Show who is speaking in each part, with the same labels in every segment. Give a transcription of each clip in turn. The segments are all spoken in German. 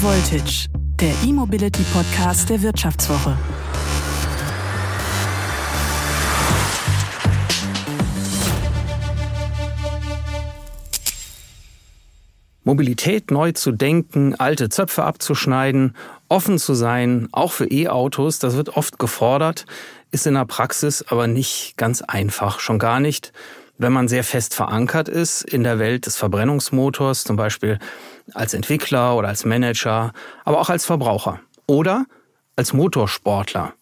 Speaker 1: Voltage, der E-Mobility Podcast der Wirtschaftswoche.
Speaker 2: Mobilität neu zu denken, alte Zöpfe abzuschneiden, offen zu sein, auch für E-Autos, das wird oft gefordert, ist in der Praxis aber nicht ganz einfach, schon gar nicht, wenn man sehr fest verankert ist in der Welt des Verbrennungsmotors, zum Beispiel als Entwickler oder als Manager, aber auch als Verbraucher oder als Motorsportler.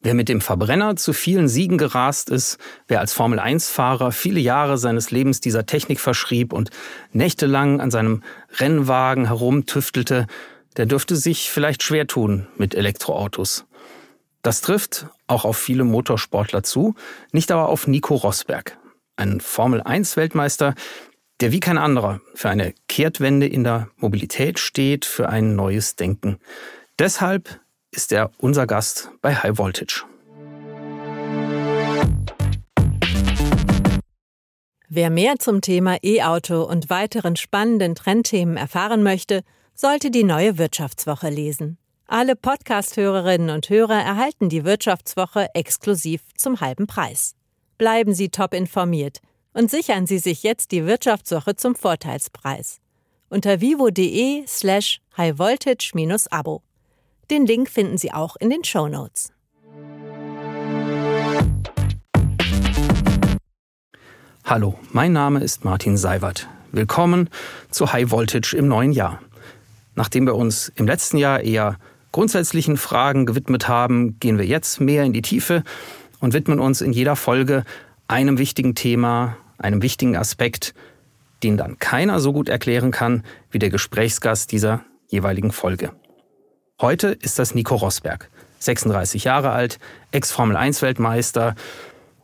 Speaker 2: Wer mit dem Verbrenner zu vielen Siegen gerast ist, wer als Formel-1-Fahrer viele Jahre seines Lebens dieser Technik verschrieb und nächtelang an seinem Rennwagen herumtüftelte, der dürfte sich vielleicht schwer tun mit Elektroautos. Das trifft auch auf viele Motorsportler zu, nicht aber auf Nico Rosberg, ein Formel-1-Weltmeister, der wie kein anderer für eine Kehrtwende in der Mobilität steht, für ein neues Denken. Deshalb ist er unser Gast bei High Voltage.
Speaker 3: Wer mehr zum Thema E-Auto und weiteren spannenden Trendthemen erfahren möchte, sollte die neue Wirtschaftswoche lesen. Alle Podcast-Hörerinnen und Hörer erhalten die Wirtschaftswoche exklusiv zum halben Preis. Bleiben Sie top informiert und sichern Sie sich jetzt die Wirtschaftswoche zum Vorteilspreis. Unter vivo.de slash highvoltage-abo. Den Link finden Sie auch in den Show Notes.
Speaker 2: Hallo, mein Name ist Martin Seiwert. Willkommen zu High Voltage im neuen Jahr. Nachdem wir uns im letzten Jahr eher grundsätzlichen Fragen gewidmet haben, gehen wir jetzt mehr in die Tiefe und widmen uns in jeder Folge einem wichtigen Thema, einem wichtigen Aspekt, den dann keiner so gut erklären kann wie der Gesprächsgast dieser jeweiligen Folge. Heute ist das Nico Rosberg, 36 Jahre alt, Ex-Formel-1-Weltmeister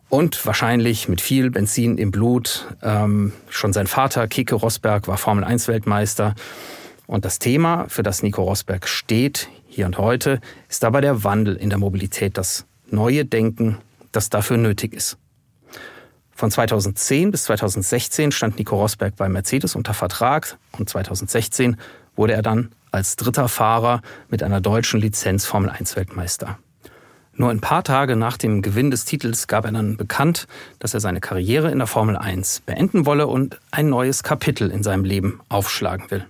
Speaker 2: und wahrscheinlich mit viel Benzin im Blut. Ähm, schon sein Vater, Kike Rosberg, war Formel-1-Weltmeister. Und das Thema, für das Nico Rosberg steht, hier und heute, ist dabei der Wandel in der Mobilität, das neue Denken, das dafür nötig ist. Von 2010 bis 2016 stand Nico Rosberg bei Mercedes unter Vertrag und 2016 wurde er dann als dritter Fahrer mit einer deutschen Lizenz Formel 1 Weltmeister. Nur ein paar Tage nach dem Gewinn des Titels gab er dann bekannt, dass er seine Karriere in der Formel 1 beenden wolle und ein neues Kapitel in seinem Leben aufschlagen will.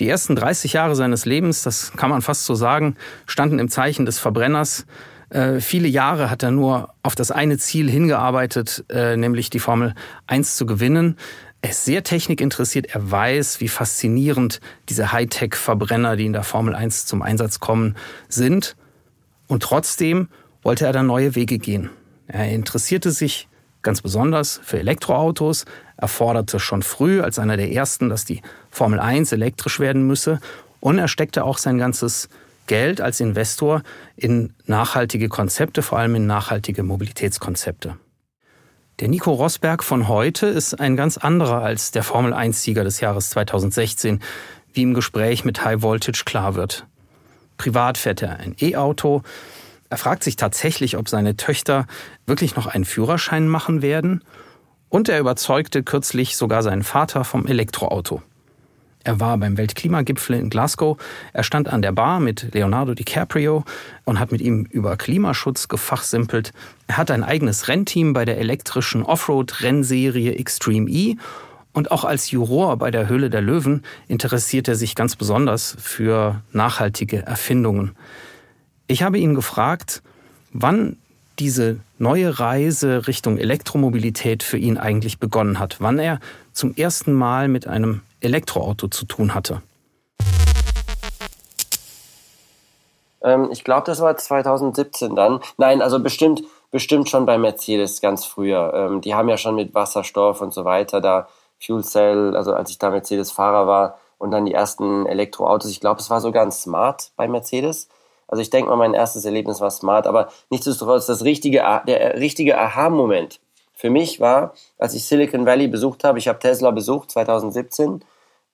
Speaker 2: Die ersten 30 Jahre seines Lebens, das kann man fast so sagen, standen im Zeichen des Verbrenners, äh, viele Jahre hat er nur auf das eine Ziel hingearbeitet, äh, nämlich die Formel 1 zu gewinnen. Er ist sehr technikinteressiert. Er weiß, wie faszinierend diese Hightech-Verbrenner, die in der Formel 1 zum Einsatz kommen, sind. Und trotzdem wollte er da neue Wege gehen. Er interessierte sich ganz besonders für Elektroautos. Er forderte schon früh als einer der ersten, dass die Formel 1 elektrisch werden müsse. Und er steckte auch sein ganzes Geld als Investor in nachhaltige Konzepte, vor allem in nachhaltige Mobilitätskonzepte. Der Nico Rosberg von heute ist ein ganz anderer als der Formel 1-Sieger des Jahres 2016, wie im Gespräch mit High Voltage klar wird. Privat fährt er ein E-Auto. Er fragt sich tatsächlich, ob seine Töchter wirklich noch einen Führerschein machen werden. Und er überzeugte kürzlich sogar seinen Vater vom Elektroauto. Er war beim Weltklimagipfel in Glasgow. Er stand an der Bar mit Leonardo DiCaprio und hat mit ihm über Klimaschutz gefachsimpelt. Er hat ein eigenes Rennteam bei der elektrischen Offroad-Rennserie Extreme E und auch als Juror bei der Höhle der Löwen interessiert er sich ganz besonders für nachhaltige Erfindungen. Ich habe ihn gefragt, wann diese neue Reise Richtung Elektromobilität für ihn eigentlich begonnen hat, wann er zum ersten Mal mit einem Elektroauto zu tun hatte?
Speaker 4: Ähm, ich glaube, das war 2017 dann. Nein, also bestimmt, bestimmt schon bei Mercedes ganz früher. Ähm, die haben ja schon mit Wasserstoff und so weiter da Fuel Cell, also als ich da Mercedes-Fahrer war und dann die ersten Elektroautos. Ich glaube, es war sogar ein Smart bei Mercedes. Also ich denke mal, mein erstes Erlebnis war Smart, aber nichtsdestotrotz das richtige, der richtige Aha-Moment für mich war, als ich Silicon Valley besucht habe, ich habe Tesla besucht 2017,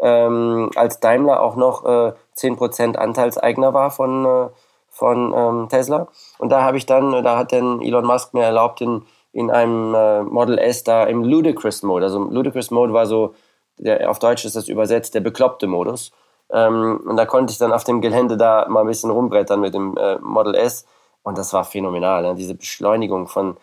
Speaker 4: ähm, als Daimler auch noch äh, 10% Anteilseigner war von, äh, von ähm, Tesla. Und da habe ich dann, da hat dann Elon Musk mir erlaubt, in, in einem äh, Model S da im Ludicrous Mode, also Ludicrous Mode war so, der, auf Deutsch ist das übersetzt, der bekloppte Modus, Ähm, und da konnte ich dann auf dem Gelände da mal ein bisschen rumbrettern mit dem äh, Model S. Und das war phänomenal. Ne? Diese Beschleunigung von,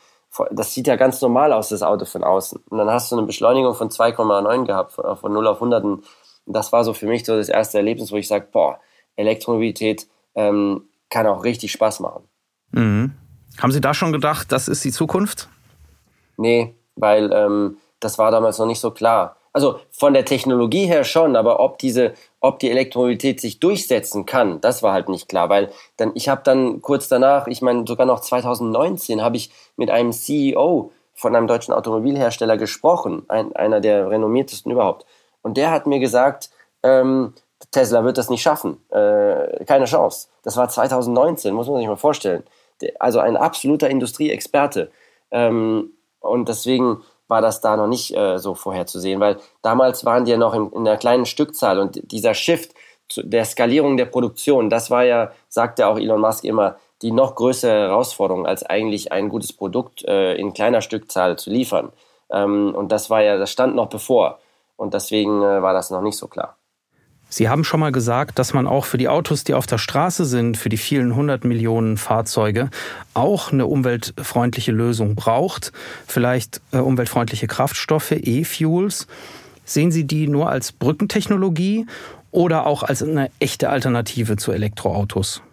Speaker 4: das sieht ja ganz normal aus, das Auto von außen. Und dann hast du eine Beschleunigung von 2,9 gehabt, von, von 0 auf 100. Und das war so für mich so das erste Erlebnis, wo ich sage, boah, Elektromobilität ähm, kann auch richtig Spaß machen.
Speaker 2: Mhm. Haben Sie da schon gedacht, das ist die Zukunft?
Speaker 4: Nee, weil ähm, das war damals noch nicht so klar. Also von der Technologie her schon, aber ob diese, ob die Elektromobilität sich durchsetzen kann, das war halt nicht klar, weil dann ich habe dann kurz danach, ich meine sogar noch 2019 habe ich mit einem CEO von einem deutschen Automobilhersteller gesprochen, ein, einer der renommiertesten überhaupt, und der hat mir gesagt, ähm, Tesla wird das nicht schaffen, äh, keine Chance. Das war 2019, muss man sich mal vorstellen. Also ein absoluter Industrieexperte. Ähm, und deswegen war das da noch nicht äh, so vorherzusehen, weil damals waren die ja noch in, in einer kleinen Stückzahl und dieser Shift zu der Skalierung der Produktion, das war ja, sagte auch Elon Musk immer, die noch größere Herausforderung, als eigentlich ein gutes Produkt äh, in kleiner Stückzahl zu liefern. Ähm, und das war ja, das stand noch bevor. Und deswegen äh, war das noch nicht so klar.
Speaker 2: Sie haben schon mal gesagt, dass man auch für die Autos, die auf der Straße sind, für die vielen hundert Millionen Fahrzeuge, auch eine umweltfreundliche Lösung braucht. Vielleicht äh, umweltfreundliche Kraftstoffe, E-Fuels. Sehen Sie die nur als Brückentechnologie oder auch als eine echte Alternative zu Elektroautos?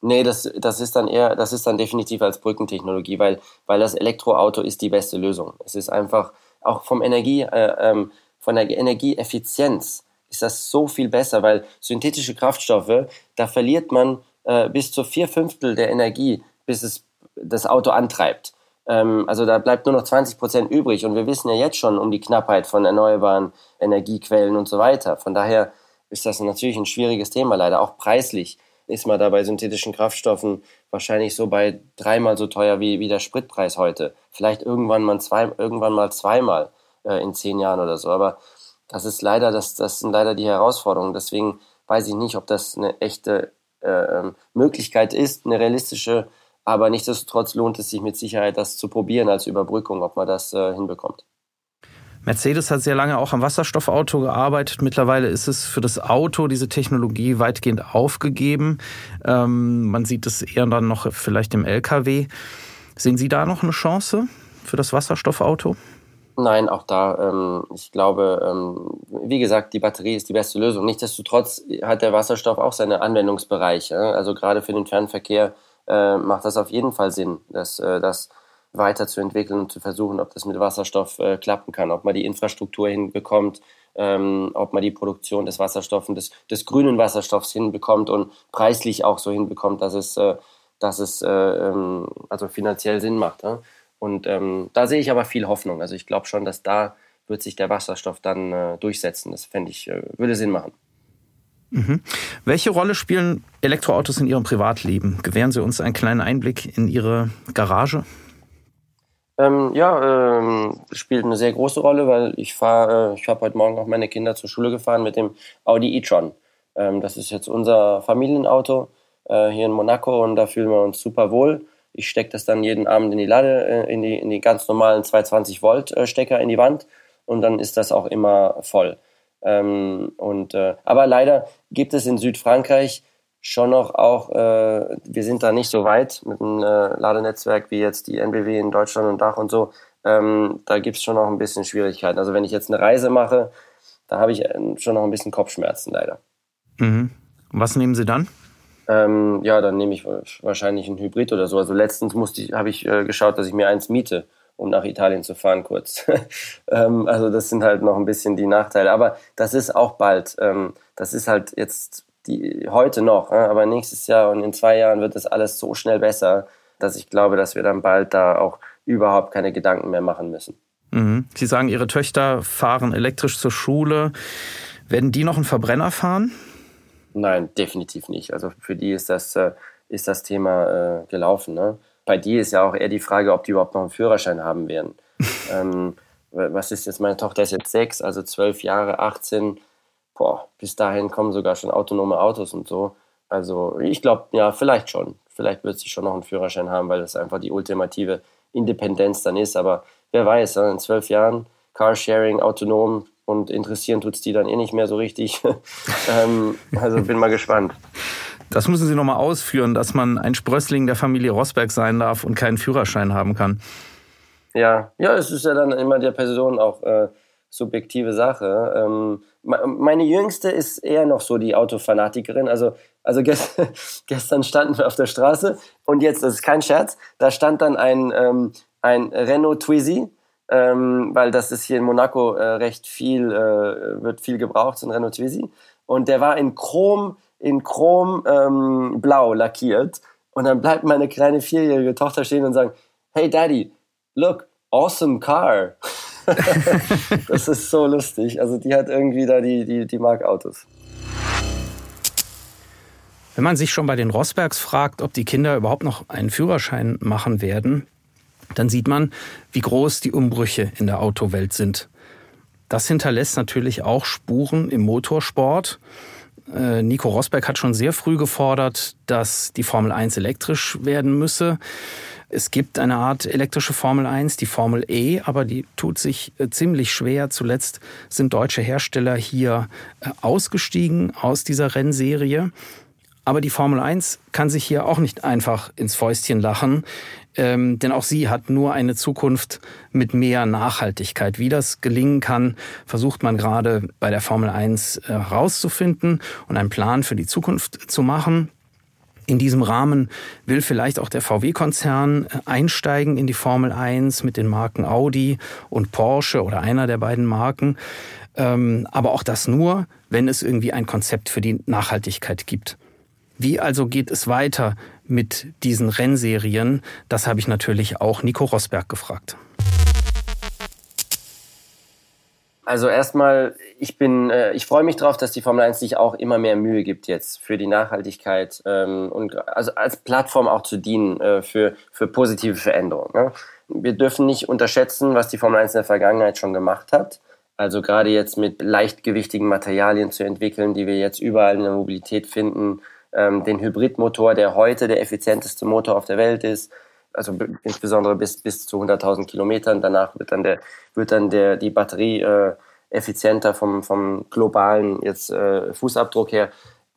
Speaker 4: Nee, das, das ist dann eher, das ist dann definitiv als Brückentechnologie, weil, weil das Elektroauto ist die beste Lösung. Es ist einfach auch vom Energie, äh, ähm, von der Energieeffizienz ist das so viel besser, weil synthetische Kraftstoffe, da verliert man äh, bis zu vier Fünftel der Energie, bis es das Auto antreibt. Ähm, also da bleibt nur noch 20 Prozent übrig und wir wissen ja jetzt schon um die Knappheit von erneuerbaren Energiequellen und so weiter. Von daher ist das natürlich ein schwieriges Thema leider, auch preislich ist man da bei synthetischen Kraftstoffen wahrscheinlich so bei dreimal so teuer wie, wie der Spritpreis heute. Vielleicht irgendwann mal, zwei, irgendwann mal zweimal äh, in zehn Jahren oder so. Aber das ist leider, das, das sind leider die Herausforderungen. Deswegen weiß ich nicht, ob das eine echte äh, ähm, Möglichkeit ist, eine realistische, aber nichtsdestotrotz lohnt es sich mit Sicherheit, das zu probieren als Überbrückung, ob man das äh, hinbekommt.
Speaker 2: Mercedes hat sehr lange auch am Wasserstoffauto gearbeitet. Mittlerweile ist es für das Auto diese Technologie weitgehend aufgegeben. Ähm, man sieht es eher dann noch vielleicht im LKW. Sehen Sie da noch eine Chance für das Wasserstoffauto?
Speaker 4: Nein, auch da, ähm, ich glaube, ähm, wie gesagt, die Batterie ist die beste Lösung. Nichtsdestotrotz hat der Wasserstoff auch seine Anwendungsbereiche. Also gerade für den Fernverkehr äh, macht das auf jeden Fall Sinn, dass äh, das weiterzuentwickeln und zu versuchen, ob das mit Wasserstoff äh, klappen kann, ob man die Infrastruktur hinbekommt, ähm, ob man die Produktion des Wasserstoffs, des, des grünen Wasserstoffs hinbekommt und preislich auch so hinbekommt, dass es, äh, dass es äh, ähm, also finanziell Sinn macht. Ne? Und ähm, da sehe ich aber viel Hoffnung. Also ich glaube schon, dass da wird sich der Wasserstoff dann äh, durchsetzen. Das fände ich, äh, würde Sinn machen.
Speaker 2: Mhm. Welche Rolle spielen Elektroautos in Ihrem Privatleben? Gewähren Sie uns einen kleinen Einblick in Ihre Garage?
Speaker 4: Ähm, ja, ähm, spielt eine sehr große Rolle, weil ich fahre, äh, ich habe heute Morgen auch meine Kinder zur Schule gefahren mit dem Audi e-tron. Ähm, das ist jetzt unser Familienauto äh, hier in Monaco und da fühlen wir uns super wohl. Ich stecke das dann jeden Abend in die Lade, äh, in, die, in die ganz normalen 220 Volt äh, Stecker in die Wand und dann ist das auch immer voll. Ähm, und, äh, aber leider gibt es in Südfrankreich schon noch auch, äh, wir sind da nicht so weit mit dem äh, Ladenetzwerk wie jetzt die NBW in Deutschland und Dach und so. Ähm, da gibt es schon noch ein bisschen Schwierigkeiten. Also wenn ich jetzt eine Reise mache, da habe ich äh, schon noch ein bisschen Kopfschmerzen leider.
Speaker 2: Mhm. Was nehmen Sie dann?
Speaker 4: Ähm, ja, dann nehme ich wahrscheinlich ein Hybrid oder so. Also letztens musste ich, habe ich äh, geschaut, dass ich mir eins miete, um nach Italien zu fahren kurz. ähm, also das sind halt noch ein bisschen die Nachteile. Aber das ist auch bald. Ähm, das ist halt jetzt die heute noch, äh, aber nächstes Jahr und in zwei Jahren wird das alles so schnell besser, dass ich glaube, dass wir dann bald da auch überhaupt keine Gedanken mehr machen müssen.
Speaker 2: Mhm. Sie sagen, Ihre Töchter fahren elektrisch zur Schule. Werden die noch einen Verbrenner fahren?
Speaker 4: Nein, definitiv nicht. Also für die ist das, äh, ist das Thema äh, gelaufen. Ne? Bei dir ist ja auch eher die Frage, ob die überhaupt noch einen Führerschein haben werden. ähm, was ist jetzt, meine Tochter ist jetzt sechs, also zwölf Jahre, 18. Boah, bis dahin kommen sogar schon autonome Autos und so. Also ich glaube, ja, vielleicht schon. Vielleicht wird sie schon noch einen Führerschein haben, weil das einfach die ultimative Independenz dann ist. Aber wer weiß, in zwölf Jahren Carsharing, autonom, und interessieren tut es die dann eh nicht mehr so richtig. ähm, also bin mal gespannt.
Speaker 2: Das müssen Sie nochmal ausführen, dass man ein Sprössling der Familie Rosberg sein darf und keinen Führerschein haben kann.
Speaker 4: Ja, ja, es ist ja dann immer der Person auch äh, subjektive Sache. Ähm, meine Jüngste ist eher noch so die Autofanatikerin. Also, also gest gestern standen wir auf der Straße und jetzt, das ist kein Scherz, da stand dann ein, ähm, ein Renault Twizy, ähm, weil das ist hier in Monaco äh, recht viel, äh, wird viel gebraucht, so ein Renault Twizy. Und der war in Chrom in Chrom ähm, blau lackiert. Und dann bleibt meine kleine vierjährige Tochter stehen und sagen, hey Daddy, look, awesome car. das ist so lustig. Also die hat irgendwie da die, die, die mag Autos.
Speaker 2: Wenn man sich schon bei den Rossbergs fragt, ob die Kinder überhaupt noch einen Führerschein machen werden, dann sieht man, wie groß die Umbrüche in der Autowelt sind. Das hinterlässt natürlich auch Spuren im Motorsport. Äh, Nico Rosberg hat schon sehr früh gefordert, dass die Formel 1 elektrisch werden müsse. Es gibt eine Art elektrische Formel 1, die Formel E, aber die tut sich äh, ziemlich schwer. Zuletzt sind deutsche Hersteller hier äh, ausgestiegen aus dieser Rennserie. Aber die Formel 1 kann sich hier auch nicht einfach ins Fäustchen lachen. Ähm, denn auch sie hat nur eine Zukunft mit mehr Nachhaltigkeit. Wie das gelingen kann, versucht man gerade bei der Formel 1 herauszufinden äh, und einen Plan für die Zukunft zu machen. In diesem Rahmen will vielleicht auch der VW-Konzern äh, einsteigen in die Formel 1 mit den Marken Audi und Porsche oder einer der beiden Marken. Ähm, aber auch das nur, wenn es irgendwie ein Konzept für die Nachhaltigkeit gibt. Wie also geht es weiter mit diesen Rennserien? Das habe ich natürlich auch Nico Rosberg gefragt.
Speaker 4: Also erstmal, ich bin, äh, ich freue mich darauf, dass die Formel 1 sich auch immer mehr Mühe gibt jetzt für die Nachhaltigkeit ähm, und also als Plattform auch zu dienen äh, für, für positive Veränderungen. Ne? Wir dürfen nicht unterschätzen, was die Formel 1 in der Vergangenheit schon gemacht hat. Also gerade jetzt mit leichtgewichtigen Materialien zu entwickeln, die wir jetzt überall in der Mobilität finden, ähm, den Hybridmotor, der heute der effizienteste Motor auf der Welt ist, also insbesondere bis, bis zu 100.000 Kilometern. Danach wird dann, der, wird dann der, die Batterie äh, effizienter vom, vom globalen jetzt, äh, Fußabdruck her.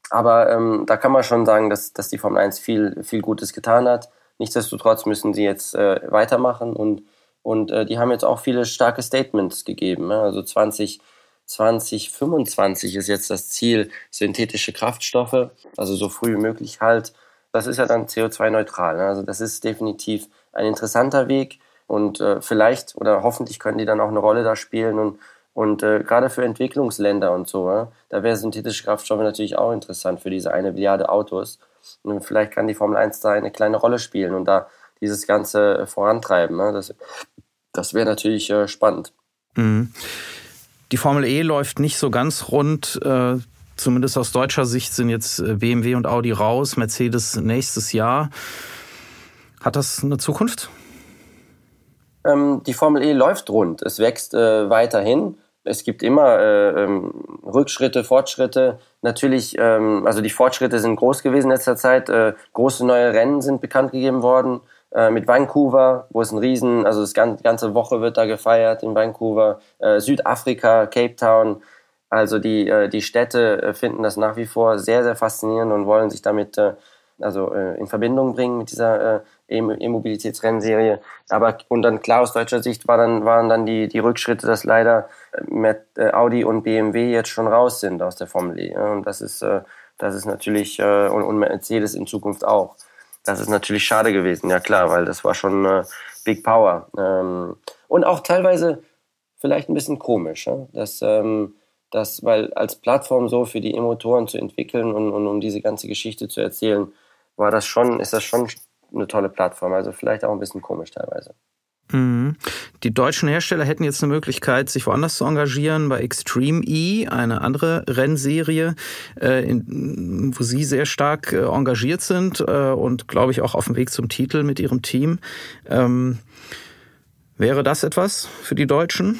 Speaker 4: Aber ähm, da kann man schon sagen, dass, dass die Formel 1 viel, viel Gutes getan hat. Nichtsdestotrotz müssen sie jetzt äh, weitermachen und, und äh, die haben jetzt auch viele starke Statements gegeben. Ne? Also 20, 2025 ist jetzt das Ziel, synthetische Kraftstoffe, also so früh wie möglich halt. Das ist ja dann CO2-neutral. Ne? Also das ist definitiv ein interessanter Weg und äh, vielleicht oder hoffentlich können die dann auch eine Rolle da spielen und und äh, gerade für Entwicklungsländer und so, ja, da wäre synthetische Kraftstoffe natürlich auch interessant für diese eine Milliarde Autos. Und vielleicht kann die Formel 1 da eine kleine Rolle spielen und da dieses Ganze äh, vorantreiben. Ja. Das, das wäre natürlich äh, spannend.
Speaker 2: Mhm. Die Formel E läuft nicht so ganz rund. Äh, zumindest aus deutscher Sicht sind jetzt äh, BMW und Audi raus, Mercedes nächstes Jahr. Hat das eine Zukunft?
Speaker 4: Ähm, die Formel E läuft rund. Es wächst äh, weiterhin. Es gibt immer äh, ähm, Rückschritte, Fortschritte. Natürlich, ähm, also die Fortschritte sind groß gewesen in letzter Zeit. Äh, große neue Rennen sind bekannt gegeben worden. Äh, mit Vancouver, wo es ein Riesen, also das ganze, ganze Woche wird da gefeiert in Vancouver, äh, Südafrika, Cape Town. Also die, äh, die Städte äh, finden das nach wie vor sehr, sehr faszinierend und wollen sich damit äh, also in Verbindung bringen mit dieser E-Mobilitätsrennserie. Aber und dann klar aus deutscher Sicht war dann, waren dann die, die Rückschritte, dass leider mit Audi und BMW jetzt schon raus sind aus der Formel E. Und das ist, das ist natürlich, und, und Mercedes in Zukunft auch das ist natürlich schade gewesen, ja klar, weil das war schon äh, Big Power. Ähm, und auch teilweise vielleicht ein bisschen komisch, ja? dass, ähm, dass, weil als Plattform so für die E-Motoren zu entwickeln und, und um diese ganze Geschichte zu erzählen, war das schon, ist das schon eine tolle Plattform. Also vielleicht auch ein bisschen komisch teilweise.
Speaker 2: Mhm. Die deutschen Hersteller hätten jetzt eine Möglichkeit, sich woanders zu engagieren, bei Extreme E, eine andere Rennserie, äh, wo Sie sehr stark äh, engagiert sind äh, und, glaube ich, auch auf dem Weg zum Titel mit Ihrem Team. Ähm, wäre das etwas für die Deutschen?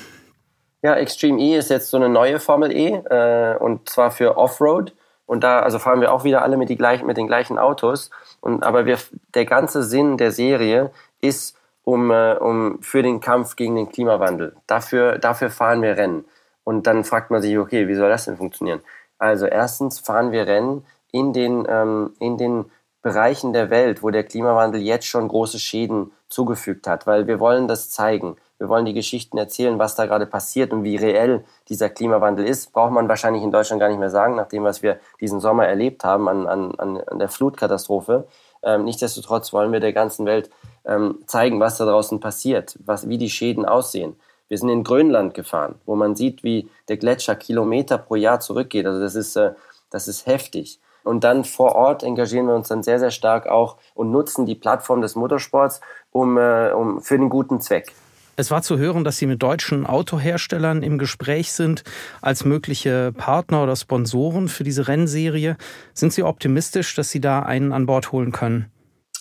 Speaker 4: Ja, Extreme E ist jetzt so eine neue Formel E und zwar für Offroad. Und da also fahren wir auch wieder alle mit, die gleichen, mit den gleichen Autos. Und, aber wir, der ganze Sinn der Serie ist, um, äh, um für den Kampf gegen den Klimawandel. Dafür, dafür fahren wir Rennen. Und dann fragt man sich, okay, wie soll das denn funktionieren? Also erstens fahren wir Rennen in den, ähm, in den Bereichen der Welt, wo der Klimawandel jetzt schon große Schäden zugefügt hat, weil wir wollen das zeigen. Wir wollen die Geschichten erzählen, was da gerade passiert und wie reell dieser Klimawandel ist. Braucht man wahrscheinlich in Deutschland gar nicht mehr sagen, nach dem, was wir diesen Sommer erlebt haben an, an, an der Flutkatastrophe. Ähm, nichtsdestotrotz wollen wir der ganzen Welt ähm, zeigen, was da draußen passiert, was, wie die Schäden aussehen. Wir sind in Grönland gefahren, wo man sieht, wie der Gletscher Kilometer pro Jahr zurückgeht. Also das ist, äh, das ist heftig. Und dann vor Ort engagieren wir uns dann sehr, sehr stark auch und nutzen die Plattform des Motorsports um, äh, um für den guten Zweck.
Speaker 2: Es war zu hören, dass Sie mit deutschen Autoherstellern im Gespräch sind als mögliche Partner oder Sponsoren für diese Rennserie. Sind Sie optimistisch, dass Sie da einen an Bord holen können?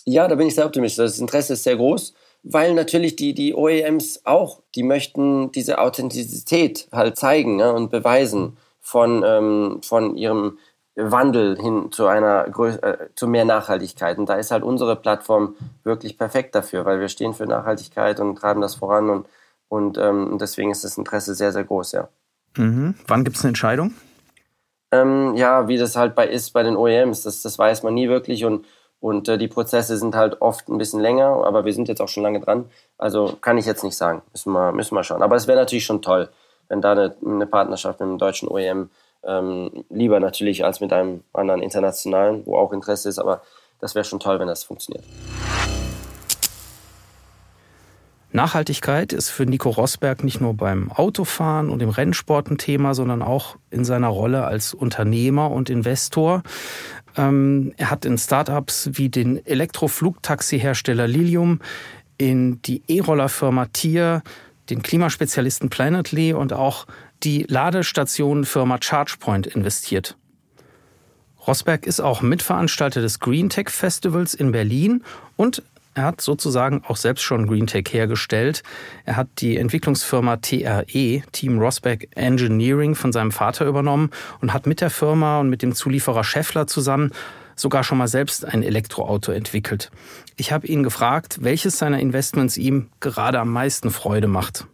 Speaker 4: Ja, da bin ich sehr optimistisch. Das Interesse ist sehr groß, weil natürlich die, die OEMs auch, die möchten diese Authentizität halt zeigen ne, und beweisen von, ähm, von ihrem Wandel hin zu einer äh, zu mehr Nachhaltigkeit. Und da ist halt unsere Plattform wirklich perfekt dafür, weil wir stehen für Nachhaltigkeit und treiben das voran und, und ähm, deswegen ist das Interesse sehr, sehr groß, ja.
Speaker 2: Mhm. Wann gibt es eine Entscheidung?
Speaker 4: Ähm, ja, wie das halt bei ist bei den OEMs, das, das weiß man nie wirklich und, und äh, die Prozesse sind halt oft ein bisschen länger, aber wir sind jetzt auch schon lange dran. Also kann ich jetzt nicht sagen. Müssen wir, müssen wir schauen. Aber es wäre natürlich schon toll, wenn da eine, eine Partnerschaft mit einem deutschen OEM ähm, lieber natürlich als mit einem anderen internationalen, wo auch Interesse ist, aber das wäre schon toll, wenn das funktioniert.
Speaker 2: Nachhaltigkeit ist für Nico Rosberg nicht nur beim Autofahren und im Rennsport ein Thema, sondern auch in seiner Rolle als Unternehmer und Investor. Ähm, er hat in Startups wie den Elektroflugtaxi-Hersteller Lilium, in die E-Roller-Firma Tier, den Klimaspezialisten Planetly und auch die Ladestationenfirma ChargePoint investiert. Rosberg ist auch Mitveranstalter des Green Tech Festivals in Berlin und er hat sozusagen auch selbst schon Green Tech hergestellt. Er hat die Entwicklungsfirma TRE, Team Rosberg Engineering, von seinem Vater übernommen und hat mit der Firma und mit dem Zulieferer Scheffler zusammen sogar schon mal selbst ein Elektroauto entwickelt. Ich habe ihn gefragt, welches seiner Investments ihm gerade am meisten Freude macht.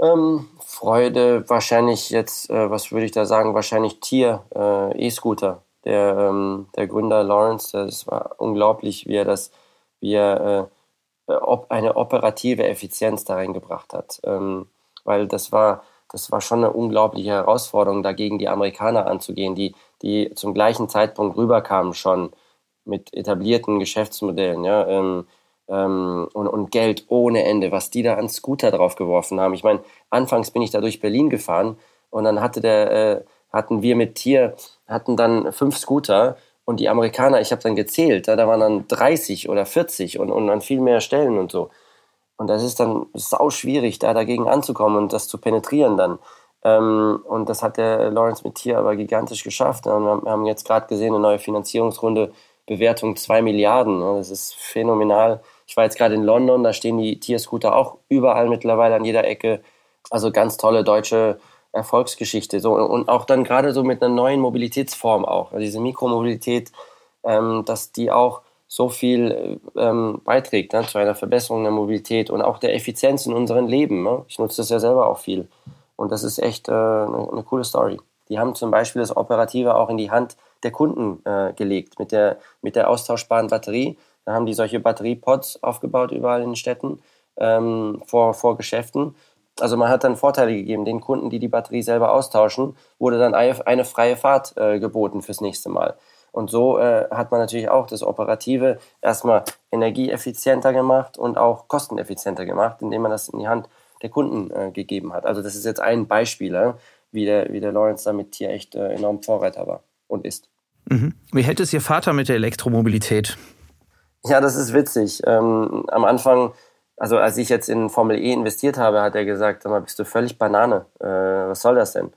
Speaker 4: Ähm, Freude wahrscheinlich jetzt, äh, was würde ich da sagen, wahrscheinlich Tier, äh, E-Scooter. Der, ähm, der Gründer Lawrence, das war unglaublich, wie er das, wie er äh, ob eine operative Effizienz da reingebracht hat. Ähm, weil das war, das war schon eine unglaubliche Herausforderung, dagegen die Amerikaner anzugehen, die, die zum gleichen Zeitpunkt rüberkamen schon mit etablierten Geschäftsmodellen, ja, ähm, ähm, und, und Geld ohne Ende, was die da an Scooter draufgeworfen haben. Ich meine, anfangs bin ich da durch Berlin gefahren und dann hatte der, äh, hatten wir mit Tier, hatten dann fünf Scooter und die Amerikaner, ich habe dann gezählt, da, da waren dann 30 oder 40 und, und an viel mehr Stellen und so. Und das ist dann sau schwierig, da dagegen anzukommen und das zu penetrieren dann. Ähm, und das hat der Lawrence mit Tier aber gigantisch geschafft. Wir haben jetzt gerade gesehen, eine neue Finanzierungsrunde, Bewertung 2 Milliarden. Das ist phänomenal. Ich war jetzt gerade in London, da stehen die Tierscooter auch überall mittlerweile an jeder Ecke. Also ganz tolle deutsche Erfolgsgeschichte. So, und auch dann gerade so mit einer neuen Mobilitätsform auch. Also diese Mikromobilität, ähm, dass die auch so viel ähm, beiträgt ne, zu einer Verbesserung der Mobilität und auch der Effizienz in unserem Leben. Ne? Ich nutze das ja selber auch viel. Und das ist echt äh, eine, eine coole Story. Die haben zum Beispiel das Operative auch in die Hand der Kunden äh, gelegt mit der, mit der austauschbaren Batterie. Da haben die solche Batteriepods aufgebaut überall in den Städten ähm, vor, vor Geschäften. Also man hat dann Vorteile gegeben. Den Kunden, die die Batterie selber austauschen, wurde dann eine, freie Fahrt äh, geboten fürs nächste Mal. Und so äh, hat man natürlich auch das Operative erstmal energieeffizienter gemacht und auch kosteneffizienter gemacht, indem man das in die Hand der Kunden äh, gegeben hat. Also das ist jetzt ein Beispiel, äh, wie, der, wie der Lawrence damit hier echt äh, enorm Vorreiter war und ist.
Speaker 2: Mhm. Wie hält es Ihr Vater mit der Elektromobilität?
Speaker 4: Ja, das ist witzig. Ähm, am Anfang, also als ich jetzt in Formel E investiert habe, hat er gesagt, sag mal, bist du völlig Banane? Äh, was soll das denn?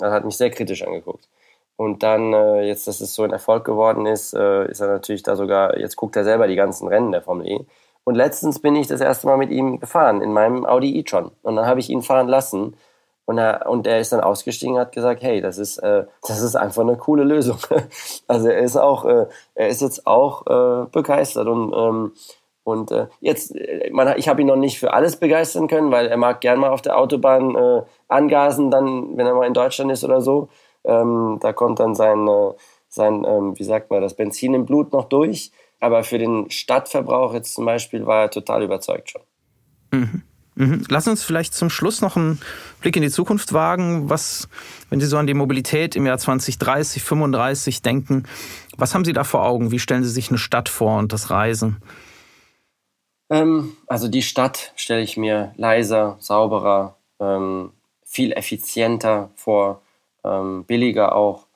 Speaker 4: Er hat mich sehr kritisch angeguckt. Und dann, äh, jetzt, dass es so ein Erfolg geworden ist, äh, ist er natürlich da sogar, jetzt guckt er selber die ganzen Rennen der Formel E. Und letztens bin ich das erste Mal mit ihm gefahren, in meinem Audi e-tron. Und dann habe ich ihn fahren lassen. Und er, und er ist dann ausgestiegen und hat gesagt, hey, das ist, äh, das ist einfach eine coole Lösung. also er ist auch, äh, er ist jetzt auch äh, begeistert und, ähm, Und äh, jetzt, äh, man, ich habe ihn noch nicht für alles begeistern können, weil er mag gern mal auf der Autobahn äh, angasen, dann, wenn er mal in Deutschland ist oder so. Ähm, da kommt dann sein, äh, sein ähm, wie sagt man, das Benzin im Blut noch durch. Aber für den Stadtverbrauch jetzt zum Beispiel war er total überzeugt schon.
Speaker 2: Mhm. Mhm. Lass uns vielleicht zum Schluss noch einen Blick in die Zukunft wagen. Was, wenn Sie so an die Mobilität im Jahr 2030, 35 denken, was haben Sie da vor Augen? Wie stellen Sie sich eine Stadt vor und das Reisen?
Speaker 4: Ähm, also die Stadt stelle ich mir leiser, sauberer, ähm, viel effizienter vor, ähm, billiger auch.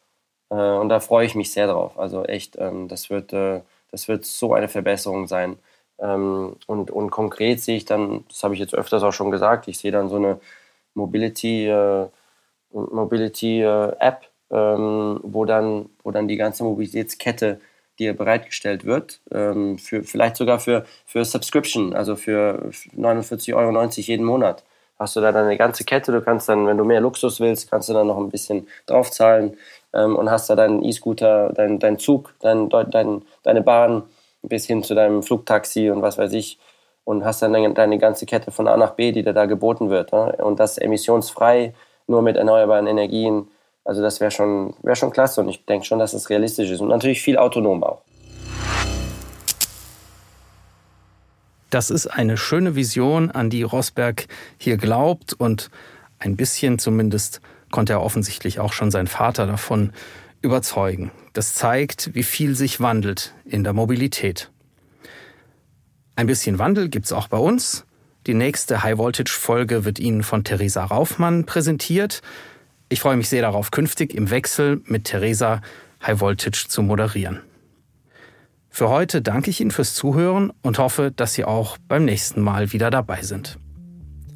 Speaker 4: Äh, und da freue ich mich sehr drauf. Also echt, ähm, das, wird, äh, das wird so eine Verbesserung sein. Ähm, und, und konkret sehe ich dann, das habe ich jetzt öfters auch schon gesagt, ich sehe dann so eine Mobility, äh, Mobility äh, App, ähm, wo, dann, wo dann die ganze Mobilitätskette dir bereitgestellt wird, ähm, für, vielleicht sogar für, für Subscription, also für 49,90 Euro jeden Monat. Hast du da deine ganze Kette, du kannst dann, wenn du mehr Luxus willst, kannst du dann noch ein bisschen draufzahlen ähm, und hast da deinen E-Scooter, deinen dein Zug, dein, dein, deine Bahn bis hin zu deinem Flugtaxi und was weiß ich und hast dann deine, ganze Kette von A nach B, die dir da geboten wird. Ne? Und das emissionsfrei, nur mit erneuerbaren Energien also das wäre schon, wär schon klasse und ich denke schon, dass es realistisch ist und natürlich viel autonom auch.
Speaker 2: Das ist eine schöne Vision, an die Rosberg hier glaubt und ein bisschen zumindest konnte er offensichtlich auch schon seinen Vater davon überzeugen. Das zeigt, wie viel sich wandelt in der Mobilität. Ein bisschen Wandel gibt es auch bei uns. Die nächste High-Voltage-Folge wird Ihnen von Theresa Raufmann präsentiert. Ich freue mich sehr darauf, künftig im Wechsel mit Theresa High Voltage zu moderieren. Für heute danke ich Ihnen fürs Zuhören und hoffe, dass Sie auch beim nächsten Mal wieder dabei sind.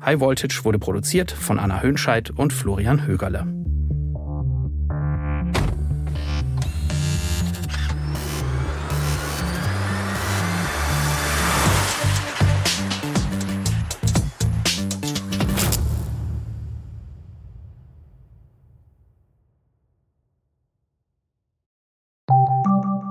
Speaker 2: High Voltage wurde produziert von Anna Hönscheid und Florian Högerle.